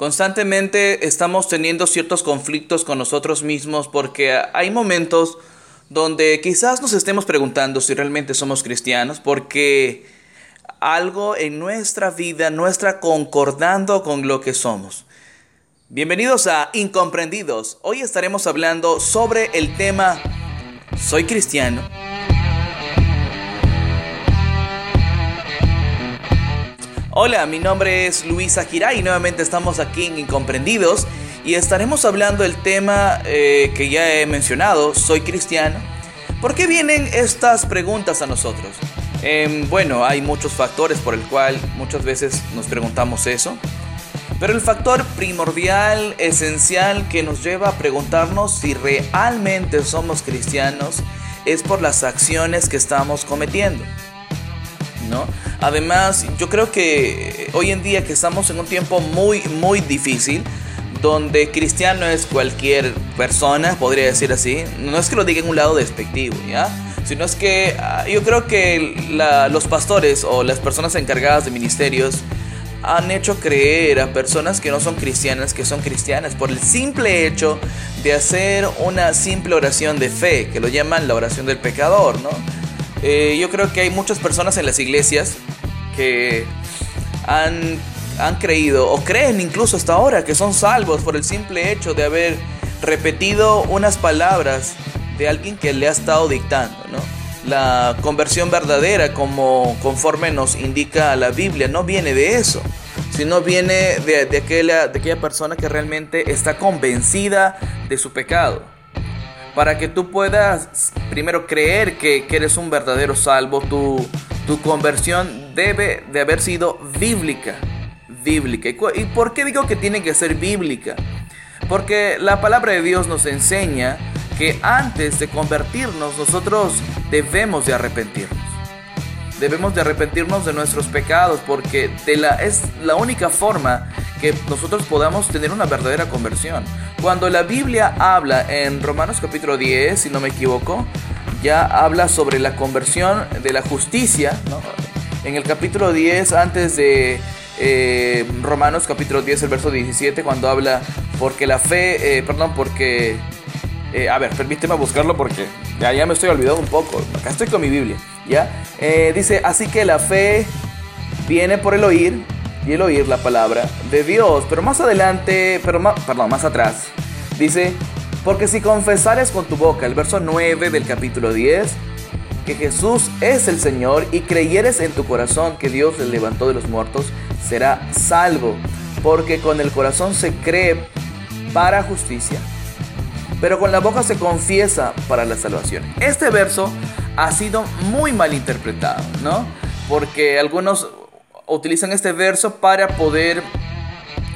Constantemente estamos teniendo ciertos conflictos con nosotros mismos porque hay momentos donde quizás nos estemos preguntando si realmente somos cristianos porque algo en nuestra vida no está concordando con lo que somos. Bienvenidos a Incomprendidos. Hoy estaremos hablando sobre el tema ¿Soy cristiano? Hola, mi nombre es Luisa Giray y nuevamente estamos aquí en Incomprendidos y estaremos hablando del tema eh, que ya he mencionado, soy cristiano. ¿Por qué vienen estas preguntas a nosotros? Em, bueno, hay muchos factores por el cual muchas veces nos preguntamos eso, pero el factor primordial, esencial que nos lleva a preguntarnos si realmente somos cristianos es por las acciones que estamos cometiendo. ¿no? Además, yo creo que hoy en día que estamos en un tiempo muy, muy difícil, donde cristiano es cualquier persona, podría decir así, no es que lo diga en un lado despectivo, ¿ya? Sino es que ah, yo creo que los pastores o las personas encargadas de ministerios han hecho creer a personas que no son cristianas que son cristianas por el simple hecho de hacer una simple oración de fe, que lo llaman la oración del pecador, ¿no? Eh, yo creo que hay muchas personas en las iglesias que han, han creído o creen incluso hasta ahora que son salvos por el simple hecho de haber repetido unas palabras de alguien que le ha estado dictando, ¿no? La conversión verdadera, como conforme nos indica la Biblia, no viene de eso, sino viene de, de, aquella, de aquella persona que realmente está convencida de su pecado para que tú puedas primero creer que, eres un verdadero salvo, tu, tu, conversión debe de haber sido bíblica. Bíblica. ¿Y por qué digo que tiene que ser bíblica? Porque la palabra de Dios nos enseña que antes de convertirnos nosotros debemos de arrepentirnos. Debemos de arrepentirnos de nuestros pecados porque de la, es la única forma que nosotros podamos tener una verdadera conversión. Cuando la Biblia habla en Romanos capítulo 10, si no me equivoco, ya habla sobre la conversión de la justicia. En el capítulo 10, antes de eh, Romanos capítulo 10, el verso 17, cuando habla porque la fe, eh, perdón, porque... Eh, a ver, permíteme buscarlo porque ya, me estoy olvidando un poco. Acá estoy con mi Biblia. ¿ya? dice, así que la fe viene por el oír y el oír la palabra de Dios. Pero más adelante, pero más, perdón, más atrás, dice, porque si confesares con tu boca, el verso 9 del capítulo 10, que Jesús es el Señor y creyeres en tu corazón que Dios le levantó de los muertos, será salvo. Porque con el corazón se cree para justicia, pero con la boca se confiesa para la salvación. Este verso ha sido muy mal interpretado, ¿no? Porque algunos utilizan este verso para poder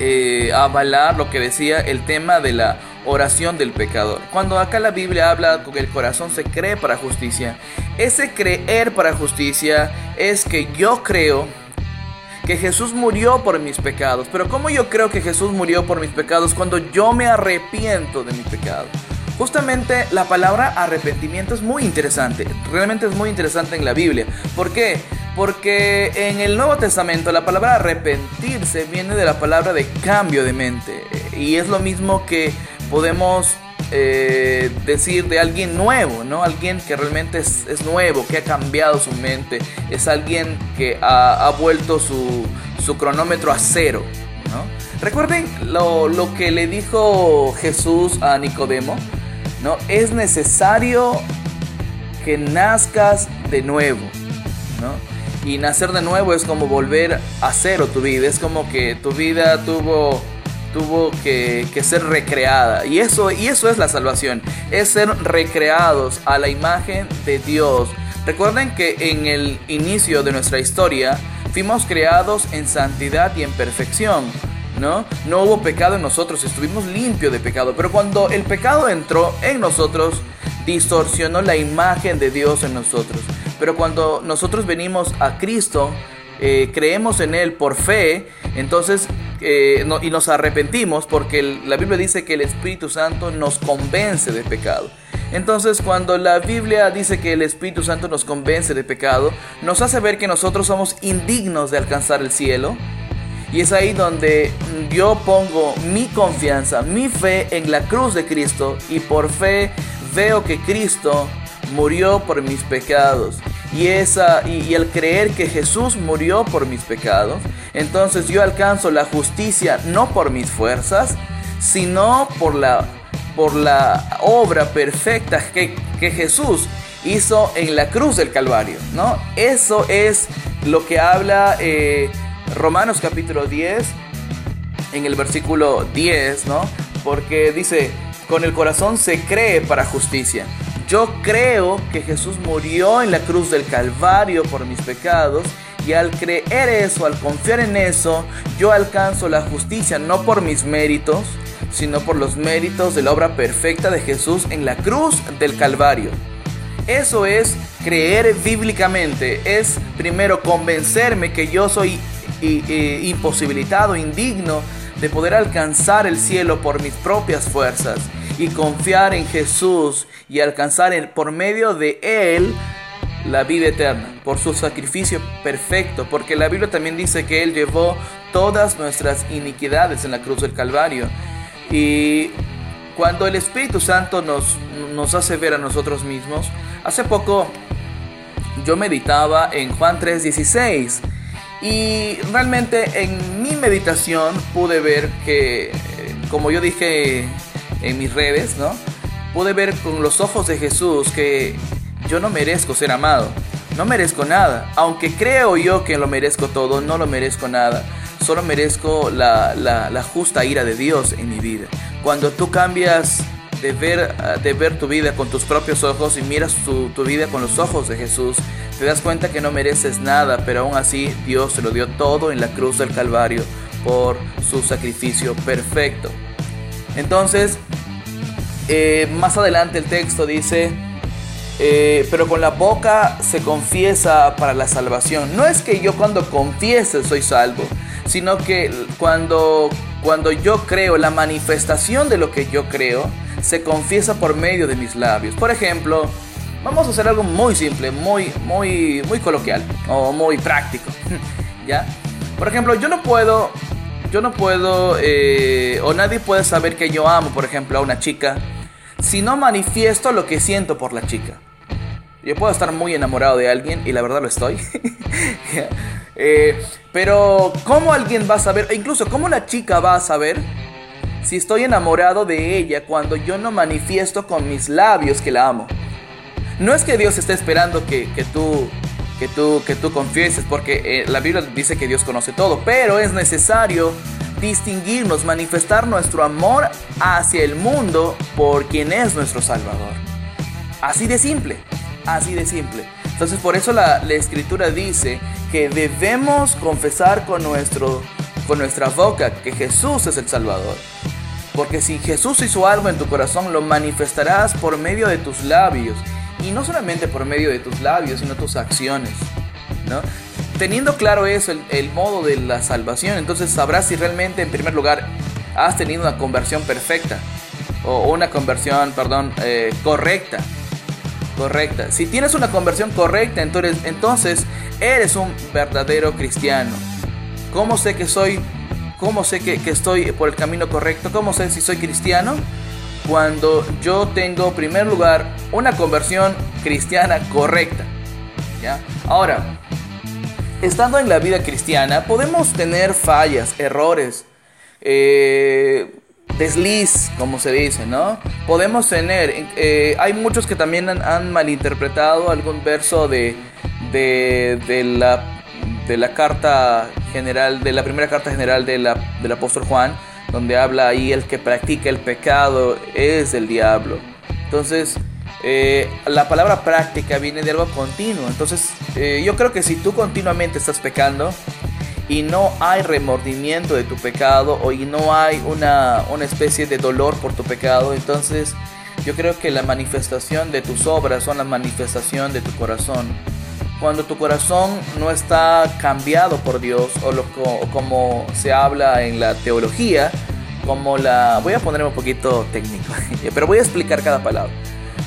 eh, avalar lo que decía el tema de la oración del pecador. Cuando acá la Biblia habla que el corazón se cree para justicia, ese creer para justicia es que yo creo que Jesús murió por mis pecados. Pero ¿cómo yo creo que Jesús murió por mis pecados cuando yo me arrepiento de mi pecado? Justamente la palabra arrepentimiento es muy interesante, realmente es muy interesante en la Biblia. ¿Por qué? Porque en el Nuevo Testamento la palabra arrepentirse viene de la palabra de cambio de mente. Y es lo mismo que podemos eh, decir de alguien nuevo, ¿no? Alguien que realmente es, nuevo, que ha cambiado su mente, es alguien que ha, vuelto su, cronómetro a cero, ¿no? Recuerden lo, lo, que le dijo Jesús a Nicodemo, ¿no? Es necesario que nazcas de nuevo, ¿no? Y nacer de nuevo es como volver a cero tu vida. Es como que tu vida tuvo, tuvo que, ser recreada. Y eso, y eso es la salvación. Es ser recreados a la imagen de Dios. Recuerden que en el inicio de nuestra historia fuimos creados en santidad y en perfección. ¿no? No hubo pecado en nosotros, estuvimos limpios de pecado. Pero cuando el pecado entró en nosotros, distorsionó la imagen de Dios en nosotros. Pero cuando nosotros venimos a Cristo, eh, creemos en Él por fe, entonces, eh, y nos arrepentimos porque la Biblia dice que el Espíritu Santo nos convence de pecado. Entonces, cuando la Biblia dice que el Espíritu Santo nos convence de pecado, nos hace ver que nosotros somos indignos de alcanzar el cielo. Y es ahí donde yo pongo mi confianza, mi fe en la cruz de Cristo y por fe veo que Cristo murió por mis pecados. Y, esa, y, al creer que Jesús murió por mis pecados, entonces yo alcanzo la justicia no por mis fuerzas, sino por la, por la obra perfecta que, que Jesús hizo en la cruz del Calvario. ¿no? Eso es lo que habla eh, Romanos capítulo 10, en el versículo 10, ¿no? porque dice, con el corazón se cree para justicia yo creo que Jesús murió en la cruz del Calvario por mis pecados y al creer eso, al confiar en eso, yo alcanzo la justicia no por mis méritos, sino por los méritos de la obra perfecta de Jesús en la cruz del Calvario. Eso es creer bíblicamente, es primero convencerme que yo soy imposibilitado, indigno de poder alcanzar el cielo por mis propias fuerzas y confiar en Jesús y alcanzar por medio de Él la vida eterna, por su sacrificio perfecto, porque la Biblia también dice que Él llevó todas nuestras iniquidades en la cruz del Calvario. Y cuando el Espíritu Santo nos, nos hace ver a nosotros mismos, hace poco yo meditaba en Juan 3:16 y realmente en mi meditación pude ver que, como yo dije en mis redes, ¿no? Pude ver con los ojos de Jesús que yo no merezco ser amado, no merezco nada. Aunque creo yo que lo merezco todo, no lo merezco nada. Solo merezco la, la, justa ira de Dios en mi vida. Cuando tú cambias de ver, de ver tu vida con tus propios ojos y miras tu, tu vida con los ojos de Jesús, te das cuenta que no mereces nada, pero aún así Dios se lo dio todo en la cruz del Calvario por su sacrificio perfecto. Entonces, eh, más adelante el texto dice, eh, pero con la boca se confiesa para la salvación. No es que yo cuando confiese soy salvo, sino que cuando, cuando yo creo, la manifestación de lo que yo creo, se confiesa por medio de mis labios. Por ejemplo, vamos a hacer algo muy simple, muy, muy, muy coloquial o muy práctico. ¿Ya? Por ejemplo, yo no puedo yo no puedo, eh, o nadie puede saber que yo amo, por ejemplo, a una chica, si no manifiesto lo que siento por la chica. Yo puedo estar muy enamorado de alguien, y la verdad lo estoy. Eh, pero, ¿cómo alguien va a saber, incluso cómo la chica va a saber si estoy enamorado de ella cuando yo no manifiesto con mis labios que la amo? No es que Dios esté esperando que, que tú que tú, que tú confieses, porque eh, la Biblia dice que Dios conoce todo, pero es necesario distinguirnos, manifestar nuestro amor hacia el mundo por quien es nuestro Salvador. Así de simple, así de simple. Entonces por eso la, la escritura dice que debemos confesar con, nuestro, con nuestra boca que Jesús es el Salvador. Porque si Jesús hizo algo en tu corazón, lo manifestarás por medio de tus labios y no solamente por medio de tus labios, sino tus acciones. ¿no? Teniendo claro eso, el, modo de la salvación, entonces sabrás si realmente, en primer lugar, has tenido una conversión perfecta. O una conversión, perdón, eh, correcta. Correcta. Si tienes una conversión correcta, entonces, eres un verdadero cristiano. ¿Cómo sé que soy? ¿Cómo sé que, que estoy por el camino correcto? ¿Cómo sé si soy cristiano? cuando yo tengo, en primer lugar, una conversión cristiana correcta. ¿ya? Ahora, estando en la vida cristiana, podemos tener fallas, errores, eh, desliz, como se dice, ¿no? Podemos tener, eh, hay muchos que también han, malinterpretado algún verso de, de, la, de la carta general, de la primera carta general de la, del apóstol Juan, donde habla ahí el que practica el pecado es el diablo. Entonces, eh, la palabra práctica viene de algo continuo. Entonces, eh, yo creo que si tú continuamente estás pecando y no hay remordimiento de tu pecado o y no hay una, una especie de dolor por tu pecado, entonces yo creo que la manifestación de tus obras son la manifestación de tu corazón. Cuando tu corazón no está cambiado por Dios o, lo, como se habla en la teología, como la... Voy a ponerme un poquito técnico, pero voy a explicar cada palabra.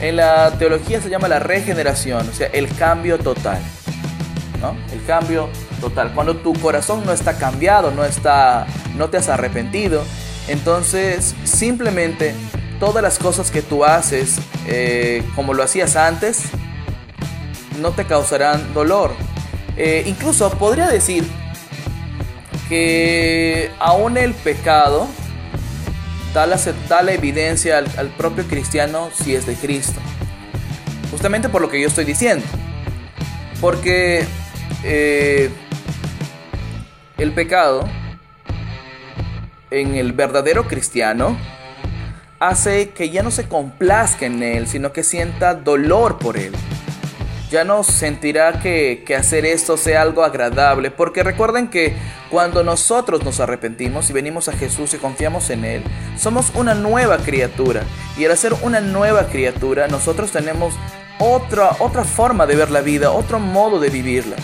En la teología se llama la regeneración, o sea, el cambio total. ¿no? El cambio total. Cuando tu corazón no está cambiado, no, está, no te has arrepentido, entonces simplemente todas las cosas que tú haces eh, como lo hacías antes, no te causarán dolor. Eh, incluso podría decir que aún el pecado da la, evidencia al, propio cristiano si es de Cristo. Justamente por lo que yo estoy diciendo. Porque eh, el pecado en el verdadero cristiano hace que ya no se complazca en él, sino que sienta dolor por él ya no sentirá que, hacer esto sea algo agradable, porque recuerden que cuando nosotros nos arrepentimos y venimos a Jesús y confiamos en Él, somos una nueva criatura. Y al ser una nueva criatura, nosotros tenemos otra, otra forma de ver la vida, otro modo de vivirla.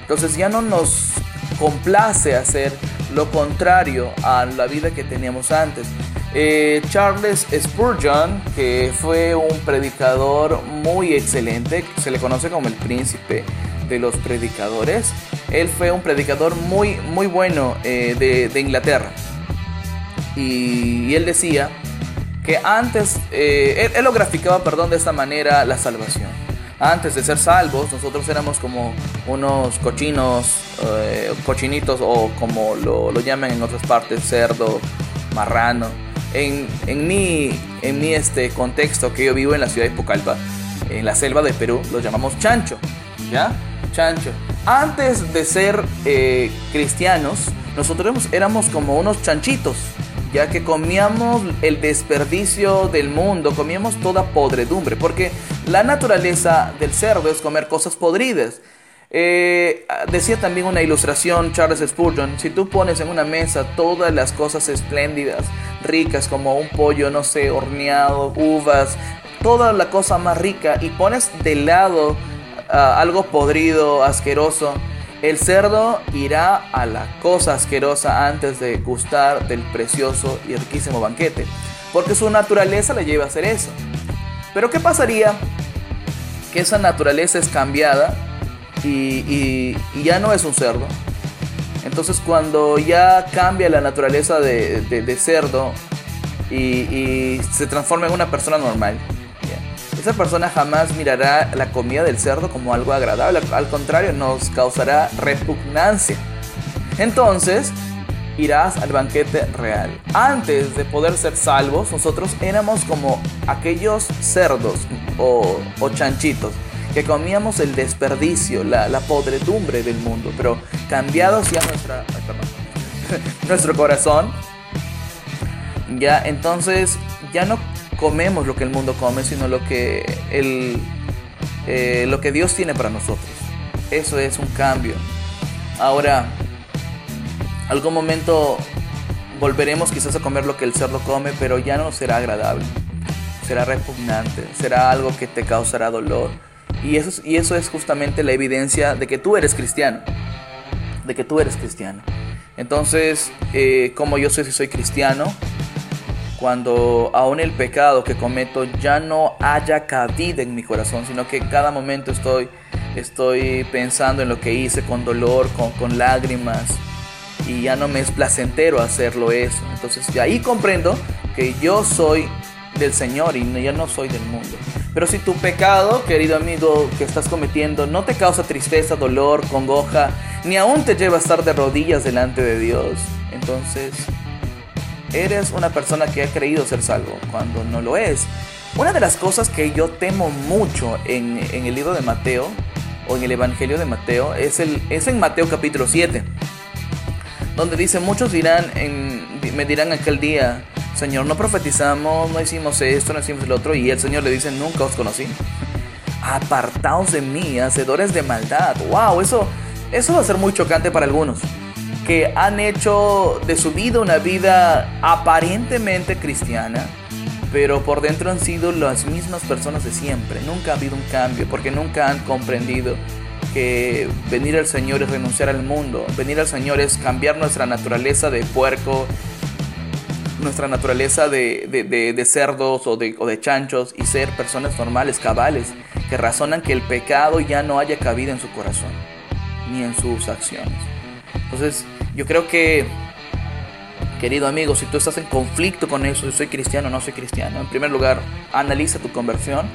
Entonces ya no nos complace hacer lo contrario a la vida que teníamos antes. Eh, Charles Spurgeon, que fue un predicador muy excelente, se le conoce como el príncipe de los predicadores. Él fue un predicador muy, muy bueno eh, de, Inglaterra. Y, él decía que antes, eh, él, lo graficaba, perdón, de esta manera la salvación. Antes de ser salvos, nosotros éramos como unos cochinos, cochinitos o como lo, lo llaman en otras partes, cerdo, marrano en, en, mi, en mi este contexto que yo vivo en la ciudad de Pucallpa, en la selva de Perú, lo llamamos chancho, ¿ya? Chancho. Antes de ser eh, cristianos, nosotros éramos como unos chanchitos, ya que comíamos el desperdicio del mundo, comíamos toda podredumbre, porque la naturaleza del cerdo es comer cosas podridas. Eh, decía también una ilustración Charles Spurgeon, si tú pones en una mesa todas las cosas espléndidas, ricas como un pollo, no sé, horneado, uvas, toda la cosa más rica y pones de lado ah, algo podrido, asqueroso, el cerdo irá a la cosa asquerosa antes de gustar del precioso y riquísimo banquete, porque su naturaleza le lleva a hacer eso. Pero ¿qué pasaría que esa naturaleza es cambiada y, ya no es un cerdo. Entonces cuando ya cambia la naturaleza de, cerdo y, se transforma en una persona normal, esa persona jamás mirará la comida del cerdo como algo agradable, al contrario, nos causará repugnancia. Entonces, irás al banquete real. Antes de poder ser salvos, nosotros éramos como aquellos cerdos o, chanchitos que comíamos el desperdicio, la, podredumbre del mundo, pero cambiados ya nuestra, nuestro corazón, ya entonces ya no comemos lo que el mundo come, sino lo que, el, eh, lo que Dios tiene para nosotros. Eso es un cambio. Ahora, algún momento volveremos quizás a comer lo que el cerdo come, pero ya no será agradable. Será repugnante, será algo que te causará dolor y eso, y eso es justamente la evidencia de que tú eres cristiano. De que tú eres cristiano. Entonces, eh, como yo sé si soy cristiano, cuando aún el pecado que cometo ya no haya cabida en mi corazón, sino que cada momento estoy, estoy pensando en lo que hice con dolor, con, con lágrimas, y ya no me es placentero hacerlo eso. Entonces, de ahí comprendo que yo soy del Señor y ya no soy del mundo. Pero si tu pecado, querido amigo, que estás cometiendo no te causa tristeza, dolor, congoja, ni aún te lleva a estar de rodillas delante de Dios, entonces eres una persona que ha creído ser salvo cuando no lo es. Una de las cosas que yo temo mucho en, el libro de Mateo, o en el Evangelio de Mateo, es, el, en Mateo capítulo 7, donde dice, muchos dirán me dirán aquel día, Señor, no profetizamos, no hicimos esto, no hicimos el otro. Y el Señor le dice, nunca os conocí. Apartaos de mí, hacedores de maldad. Wow, eso, eso va a ser muy chocante para algunos. Que han hecho de su vida una vida aparentemente cristiana, pero por dentro han sido las mismas personas de siempre. Nunca ha habido un cambio, porque nunca han comprendido que venir al Señor es renunciar al mundo. Venir al Señor es cambiar nuestra naturaleza de puerco nuestra naturaleza de, cerdos o de, de chanchos y ser personas normales, cabales, que razonan que el pecado ya no haya cabida en su corazón. ni en sus acciones. Entonces, yo creo que, querido amigo, si tú estás en conflicto con eso, si soy cristiano o no soy cristiano, en primer lugar, analiza tu conversión.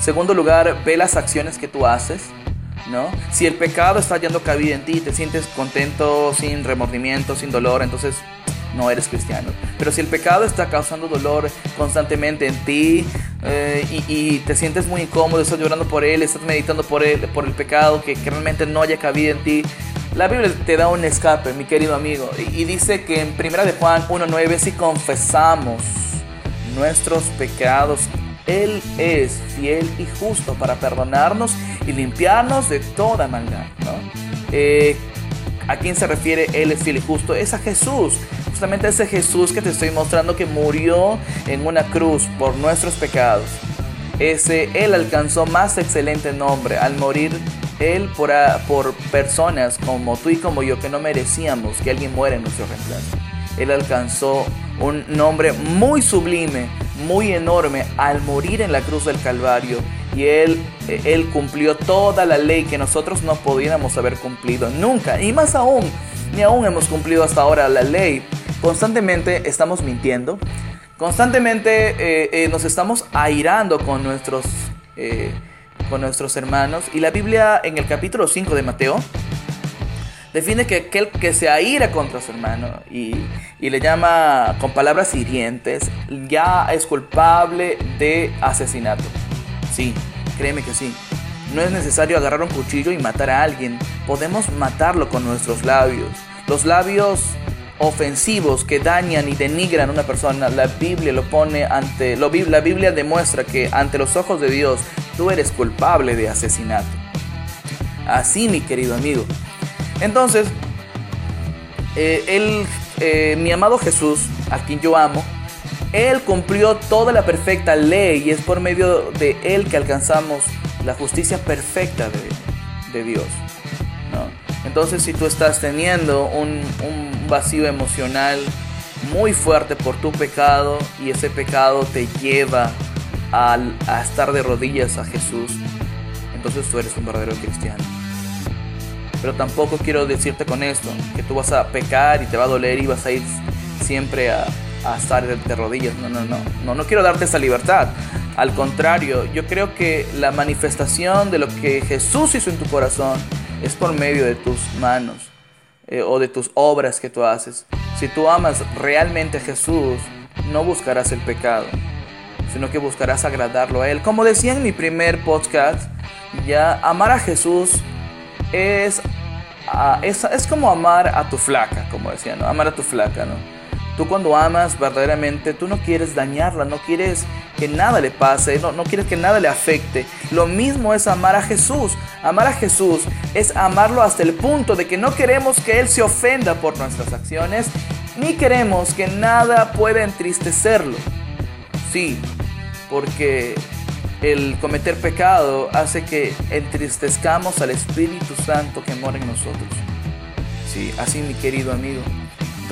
Segundo lugar, ve las acciones que tú haces. ¿No? Si el pecado está yendo cabida en ti, te sientes contento, sin remordimiento, sin dolor, entonces no eres cristiano. Pero si el pecado está causando dolor constantemente en ti eh, y, te sientes muy incómodo, estás llorando por él, estás meditando por él, por el pecado que, realmente no haya cabida en ti, la Biblia te da un escape, mi querido amigo. Y, dice que en 1 de Juan 1.9, si confesamos nuestros pecados, Él es fiel y justo para perdonarnos y limpiarnos de toda maldad. Eh, ¿A quién se refiere Él es fiel y justo? Es a Jesús. Justamente ese Jesús que te estoy mostrando que murió en una cruz por nuestros pecados. Ese Él alcanzó más excelente nombre al morir Él por, por personas como tú y como yo que no merecíamos que alguien muera en nuestro reemplazo. Él alcanzó un nombre muy sublime, muy enorme al morir en la cruz del Calvario y él, él cumplió toda la ley que nosotros no pudiéramos haber cumplido nunca. Y más aún, ni aún hemos cumplido hasta ahora la ley. Constantemente estamos mintiendo. Constantemente eh, eh, nos estamos airando con nuestros, eh, con nuestros hermanos. Y la Biblia en el capítulo 5 de Mateo define que aquel que se aira contra su hermano y, y, le llama con palabras hirientes, ya es culpable de asesinato. Sí, créeme que sí. No es necesario agarrar un cuchillo y matar a alguien. Podemos matarlo con nuestros labios. Los labios ofensivos que dañan y denigran a una persona, la Biblia lo pone ante, la Biblia demuestra que ante los ojos de Dios tú eres culpable de asesinato. Así, mi querido amigo. Entonces, eh, eh, mi amado Jesús, a quien yo amo, él cumplió toda la perfecta ley y es por medio de Él que alcanzamos la justicia perfecta de, Dios. Entonces si tú estás teniendo un, vacío emocional muy fuerte por tu pecado y ese pecado te lleva a, a estar de rodillas a Jesús, entonces tú eres un verdadero cristiano. Pero tampoco quiero decirte con esto que tú vas a pecar y te va a doler y vas a ir siempre a, a estar de rodillas. No, no, no. No, no quiero darte esa libertad. Al contrario, yo creo que la manifestación de lo que Jesús hizo en tu corazón es por medio de tus manos eh, o de tus obras que tú haces. Si tú amas realmente a Jesús, no buscarás el pecado, sino que buscarás agradarlo a Él. Como decía en mi primer podcast, ya amar a Jesús es, ah, es, es como amar a tu flaca, como decía, ¿no? Amar a tu flaca, ¿no? Tú cuando amas verdaderamente, tú no quieres dañarla, no quieres que nada le pase, no, quieres que nada le afecte. Lo mismo es amar a Jesús. Amar a Jesús es amarlo hasta el punto de que no queremos que Él se ofenda por nuestras acciones, ni queremos que nada pueda entristecerlo. Sí, porque el cometer pecado hace que entristezcamos al Espíritu Santo que mora en nosotros. Sí, así mi querido amigo.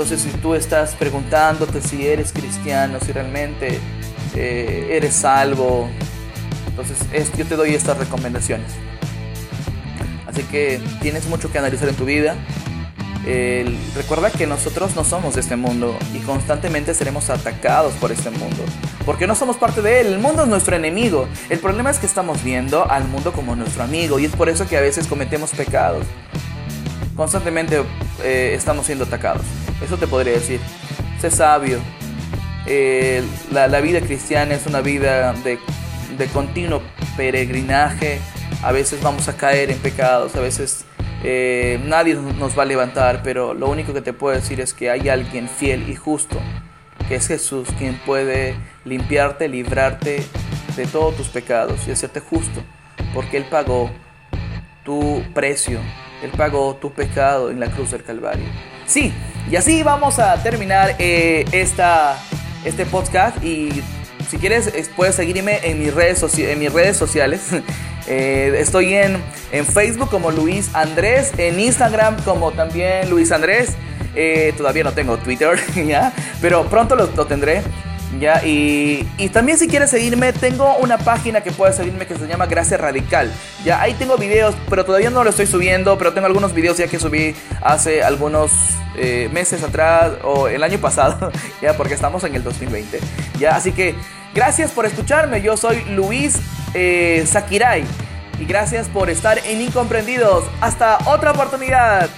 Entonces, si tú estás preguntándote si eres cristiano, si realmente eh, eres salvo, entonces yo te doy estas recomendaciones. Así que tienes mucho que analizar en tu vida. recuerda que nosotros no somos de este mundo y constantemente seremos atacados por este mundo. Porque no somos parte de él. El mundo es nuestro enemigo. El problema es que estamos viendo al mundo como nuestro amigo y es por eso que a veces cometemos pecados. Constantemente eh, estamos siendo atacados. Eso te podría decir. Sé sabio. Eh, la, vida cristiana es una vida de, continuo peregrinaje. A veces vamos a caer en pecados, a veces eh, nadie nos va a levantar, pero lo único que te puedo decir es que hay alguien fiel y justo, que es Jesús, quien puede limpiarte, librarte de todos tus pecados y hacerte justo, porque Él pagó tu precio, Él pagó tu pecado en la cruz del Calvario. Sí, y así vamos a terminar eh, esta, este podcast y si quieres puedes seguirme en mis redes, en mis redes sociales. Eh, estoy en, en, Facebook como Luis Andrés, en Instagram como también Luis Andrés. Eh, todavía no tengo Twitter, ¿ya? pero pronto lo, tendré. Ya, y, y, también si quieres seguirme, tengo una página que puedes seguirme que se llama Gracia Radical. Ya, ahí tengo videos, pero todavía no lo estoy subiendo, pero tengo algunos videos ya que subí hace algunos eh, meses atrás o el año pasado, ya, porque estamos en el 2020. Ya, así que gracias por escucharme. Yo soy Luis eh, Sakirai y gracias por estar en Incomprendidos. Hasta otra oportunidad.